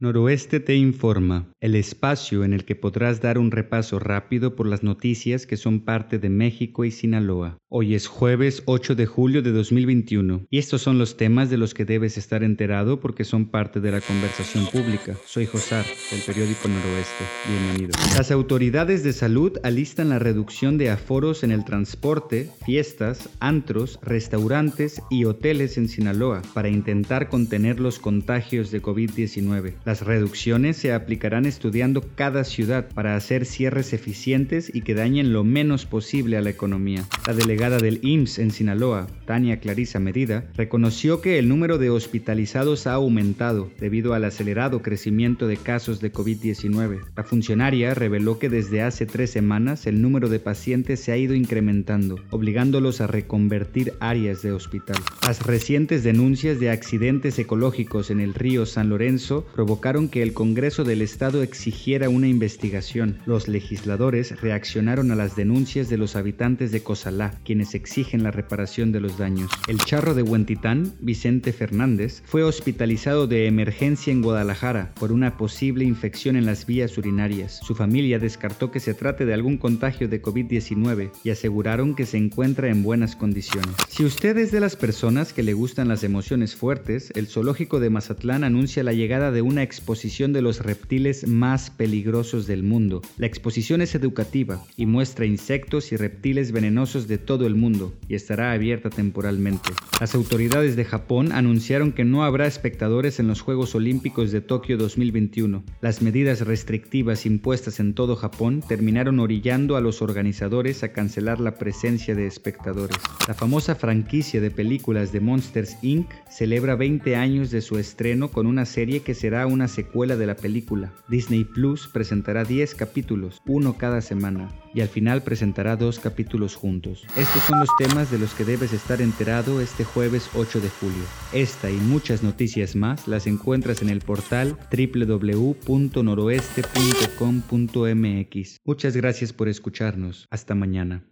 Noroeste te informa, el espacio en el que podrás dar un repaso rápido por las noticias que son parte de México y Sinaloa. Hoy es jueves 8 de julio de 2021 y estos son los temas de los que debes estar enterado porque son parte de la conversación pública. Soy Josar, del periódico Noroeste. Bienvenido. Las autoridades de salud alistan la reducción de aforos en el transporte, fiestas, antros, restaurantes y hoteles en Sinaloa para intentar contener los contagios de COVID-19. Las reducciones se aplicarán estudiando cada ciudad para hacer cierres eficientes y que dañen lo menos posible a la economía. La delegada del IMSS en Sinaloa, Tania Clarisa Medida, reconoció que el número de hospitalizados ha aumentado debido al acelerado crecimiento de casos de COVID-19. La funcionaria reveló que desde hace tres semanas el número de pacientes se ha ido incrementando, obligándolos a reconvertir áreas de hospital. Las recientes denuncias de accidentes ecológicos en el río San Lorenzo provocaron que el Congreso del Estado exigiera una investigación. Los legisladores reaccionaron a las denuncias de los habitantes de Cozalá, quienes exigen la reparación de los daños. El charro de Huentitán, Vicente Fernández, fue hospitalizado de emergencia en Guadalajara por una posible infección en las vías urinarias. Su familia descartó que se trate de algún contagio de COVID-19 y aseguraron que se encuentra en buenas condiciones. Si usted es de las personas que le gustan las emociones fuertes, el zoológico de Mazatlán anuncia la llegada de una exposición de los reptiles más peligrosos del mundo. La exposición es educativa y muestra insectos y reptiles venenosos de todo el mundo y estará abierta temporalmente. Las autoridades de Japón anunciaron que no habrá espectadores en los Juegos Olímpicos de Tokio 2021. Las medidas restrictivas impuestas en todo Japón terminaron orillando a los organizadores a cancelar la presencia de espectadores. La famosa franquicia de películas de Monsters Inc. celebra 20 años de su estreno con una serie que será una secuela de la película. Disney Plus presentará 10 capítulos, uno cada semana, y al final presentará dos capítulos juntos. Estos son los temas de los que debes estar enterado este jueves 8 de julio. Esta y muchas noticias más las encuentras en el portal www.noroeste.com.mx. Muchas gracias por escucharnos. Hasta mañana.